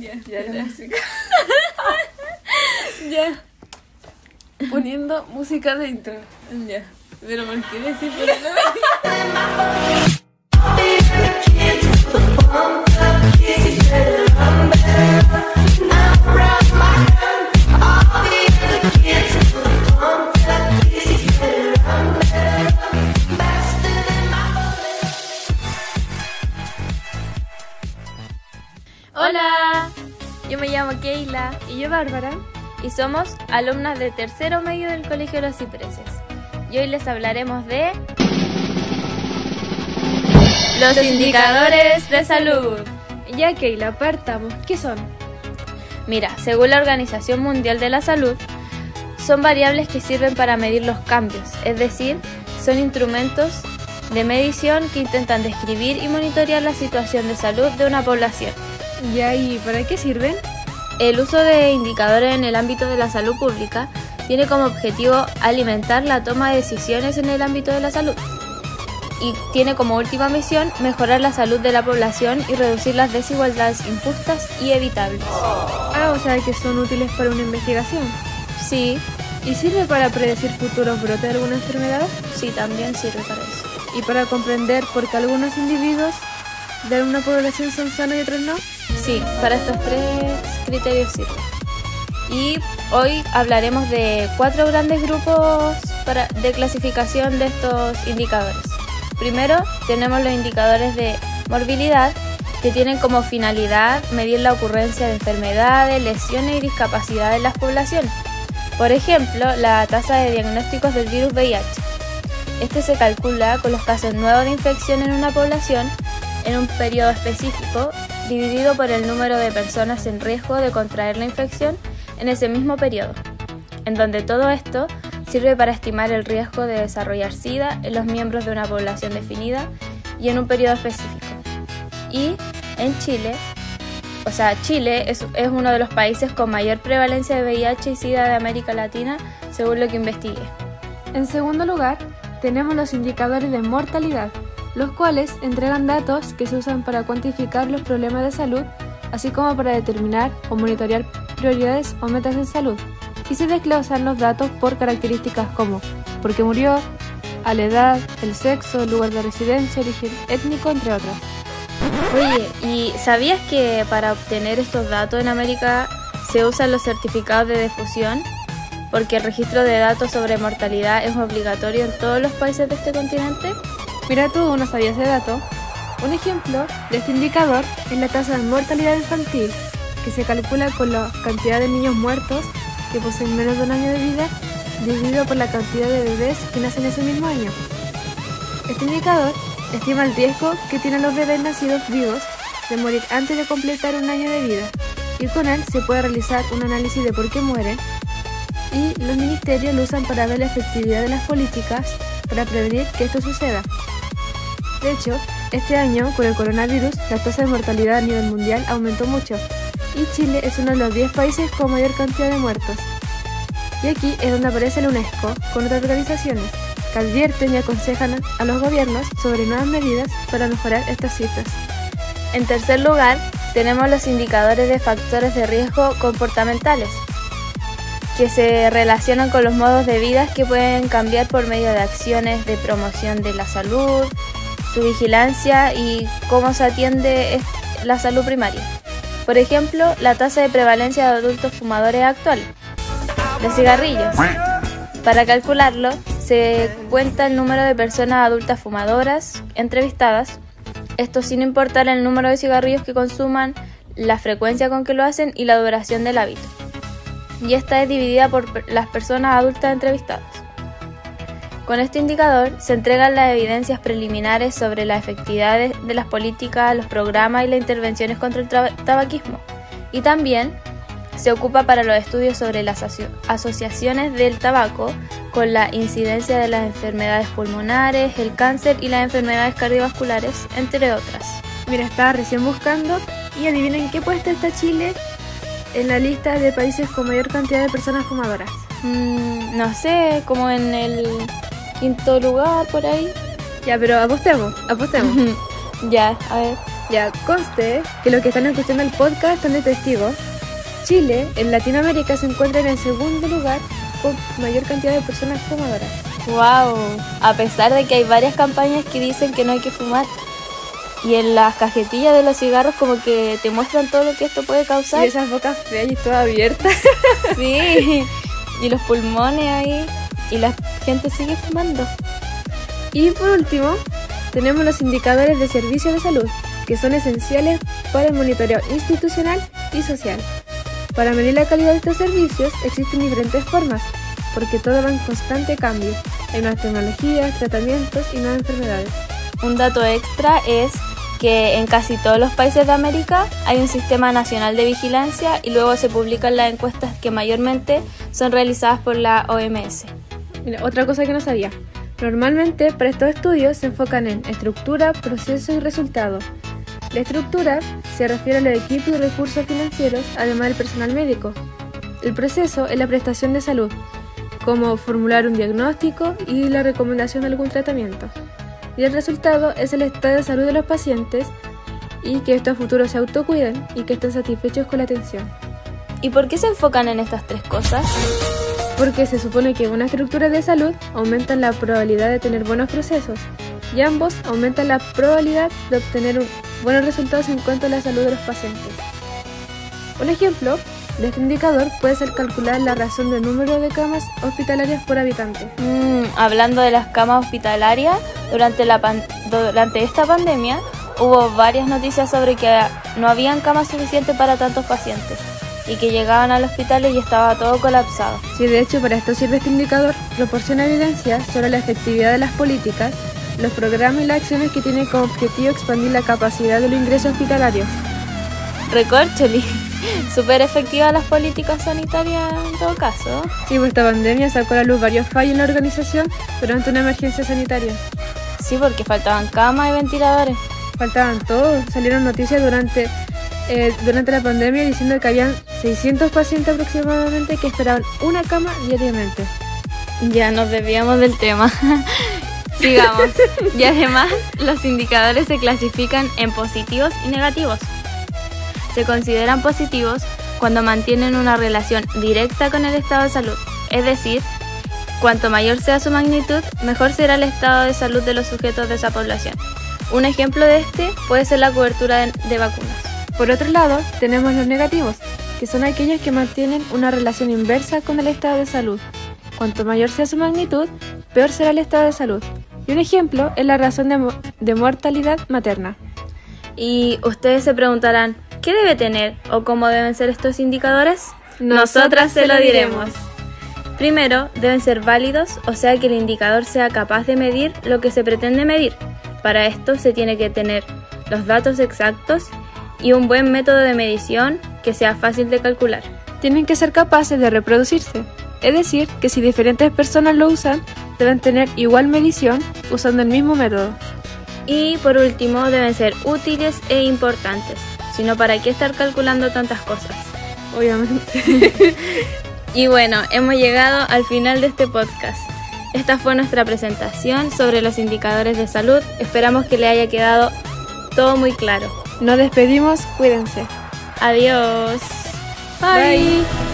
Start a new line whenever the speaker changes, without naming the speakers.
Ya,
Ya, ya.
ya. Poniendo música de intro. Ya. Pero ¿por qué decir poniendo
Hola,
Bárbara.
y somos alumnas de tercero medio del Colegio Los Cipreses. Y hoy les hablaremos de los indicadores de salud.
Ya, Keila, partamos. ¿Qué son?
Mira, según la Organización Mundial de la Salud, son variables que sirven para medir los cambios, es decir, son instrumentos de medición que intentan describir y monitorear la situación de salud de una población.
¿y para qué sirven?
El uso de indicadores en el ámbito de la salud pública tiene como objetivo alimentar la toma de decisiones en el ámbito de la salud y tiene como última misión mejorar la salud de la población y reducir las desigualdades injustas y evitables.
Ah, o sea que son útiles para una investigación.
Sí,
¿Y sirve para predecir futuros brotes de alguna enfermedad?
sí, también sirve para eso.
¿Y para comprender por qué algunos individuos de una población son sanos y otros no?
Sí, para estos tres criterios sirve. Y hoy hablaremos de cuatro grandes grupos para- de clasificación de estos indicadores. Primero tenemos los indicadores de morbilidad, que tienen como finalidad medir la ocurrencia de enfermedades, lesiones y discapacidades en las poblaciones. Por ejemplo, la tasa de diagnósticos del virus VIH. Este se calcula con los casos nuevos de infección en una población en un periodo específico, dividido por el número de personas en riesgo de contraer la infección en ese mismo periodo, en donde todo esto sirve para estimar el riesgo de desarrollar SIDA en los miembros de una población definida y en un periodo específico. Y en Chile, o sea, Chile es, es uno de los países con mayor prevalencia de VIH y SIDA de América Latina, según lo que investigué.
En segundo lugar, tenemos los indicadores de mortalidad, los cuales entregan datos que se usan para cuantificar los problemas de salud, así como para determinar o monitorear prioridades o metas en salud. Y se desglosan los datos por características como por qué murió, a la edad, el sexo, lugar de residencia, origen étnico, entre otras.
Oye, ¿y sabías que para obtener estos datos en América se usan los certificados de difusión? Porque el registro de datos sobre mortalidad es obligatorio en todos los países de este continente.
Mira tú, no sabía ese dato. Un ejemplo de este indicador es la tasa de mortalidad infantil, que se calcula con la cantidad de niños muertos que poseen menos de un año de vida dividido por la cantidad de bebés que nacen ese mismo año. Este indicador estima el riesgo que tienen los bebés nacidos vivos de morir antes de completar un año de vida y con él se puede realizar un análisis de por qué mueren y los ministerios lo usan para ver la efectividad de las políticas para prevenir que esto suceda. De hecho, este año, con el coronavirus, la tasa de mortalidad a nivel mundial aumentó mucho y Chile es uno de los 10 países con mayor cantidad de muertos. Y aquí es donde aparece la UNESCO con otras organizaciones que advierten y aconsejan a los gobiernos sobre nuevas medidas para mejorar estas cifras.
En tercer lugar, tenemos los indicadores de factores de riesgo comportamentales, que se relacionan con los modos de vida que pueden cambiar por medio de acciones de promoción de la salud, su vigilancia y cómo se atiende la salud primaria. Por ejemplo, la tasa de prevalencia de adultos fumadores actual de cigarrillos. Para calcularlo, se cuenta el número de personas adultas fumadoras entrevistadas, esto sin importar el número de cigarrillos que consuman, la frecuencia con que lo hacen y la duración del hábito. Y esta es dividida por las personas adultas entrevistadas. Con este indicador se entregan las evidencias preliminares sobre la efectividad de, las políticas, los programas y las intervenciones contra el tabaquismo. Y también se ocupa para los estudios sobre las aso- asociaciones del tabaco con la incidencia de las enfermedades pulmonares, el cáncer y las enfermedades cardiovasculares, entre otras.
Mira, estaba recién buscando y adivinen qué puesto está Chile en la lista de países con mayor cantidad de personas fumadoras.
Mm, no sé, como en el quinto lugar por ahí.
Ya, pero apostemos, apostemos.
ya, a ver.
Ya conste que los que están escuchando el podcast están de testigos. Chile, en Latinoamérica, se encuentra en el segundo lugar con mayor cantidad de personas fumadoras.
Wow, a pesar de que hay varias campañas que dicen que no hay que fumar. Y en las cajetillas de los cigarros como que te muestran todo lo que esto puede causar.
Y esas bocas feas y todas abiertas.
Sí, y los pulmones ahí. Y la gente sigue fumando.
Y por último, tenemos los indicadores de servicio de salud, que son esenciales para el monitoreo institucional y social. Para medir la calidad de estos servicios existen diferentes formas, porque todo va en constante cambio. Hay nuevas tecnologías, tratamientos y nuevas enfermedades.
Un dato extra es que en casi todos los países de América hay un sistema nacional de vigilancia y luego se publican las encuestas que mayormente son realizadas por la OMS.
Otra cosa que no sabía. Normalmente para estos estudios se enfocan en estructura, proceso y resultado. La estructura se refiere a los equipos y recursos financieros, además del personal médico. El proceso es la prestación de salud, como formular un diagnóstico y la recomendación de algún tratamiento. Y el resultado es el estado de salud de los pacientes y que estos futuros se autocuiden y que estén satisfechos con la atención.
¿Y por qué se enfocan en estas tres cosas?
Porque se supone que una estructura de salud aumenta la probabilidad de tener buenos procesos y ambos aumentan la probabilidad de obtener buenos resultados en cuanto a la salud de los pacientes. Un ejemplo de este indicador puede ser calcular la razón del número de camas hospitalarias por habitante.
Mm, hablando de las camas hospitalarias, durante, la pan- durante esta pandemia hubo varias noticias sobre que no habían camas suficientes para tantos pacientes y que llegaban al hospital y estaba todo colapsado.
Si de hecho para esto sirve este indicador, proporciona evidencia sobre la efectividad de las políticas, los programas y las acciones que tienen como objetivo expandir la capacidad de los ingresos hospitalarios.
Recorcholi, súper efectivas las políticas sanitarias en todo caso.
Sí, pues esta pandemia sacó a la luz varios fallos en la organización durante una emergencia sanitaria.
Sí, porque faltaban camas y ventiladores.
Faltaban todos, salieron noticias durante, eh, durante la pandemia diciendo que habían 600 pacientes aproximadamente que esperaban una cama diariamente.
Ya nos desviamos del tema. Sigamos. Y además, los indicadores se clasifican en positivos y negativos. Se consideran positivos cuando mantienen una relación directa con el estado de salud, es decir, cuanto mayor sea su magnitud, mejor será el estado de salud de los sujetos de esa población. Un ejemplo de este puede ser la cobertura de vacunas.
Por otro lado, tenemos los negativos, que son aquellos que mantienen una relación inversa con el estado de salud. Cuanto mayor sea su magnitud, peor será el estado de salud. Y un ejemplo es la razón de, de mortalidad materna.
Y ustedes se preguntarán, ¿qué debe tener o cómo deben ser estos indicadores?
Nosotras se lo diremos.
Primero, deben ser válidos, o sea que el indicador sea capaz de medir lo que se pretende medir. Para esto se tiene que tener los datos exactos y un buen método de medición que sea fácil de calcular.
Tienen que ser capaces de reproducirse, es decir, que si diferentes personas lo usan, deben tener igual medición usando el mismo método.
Y por último, deben ser útiles e importantes, si no, ¿para qué estar calculando tantas cosas?
Obviamente.
Y bueno, hemos llegado al final de este podcast. Esta fue nuestra presentación sobre los indicadores de salud. Esperamos que le haya quedado todo muy claro.
Nos despedimos, cuídense.
Adiós.
Bye.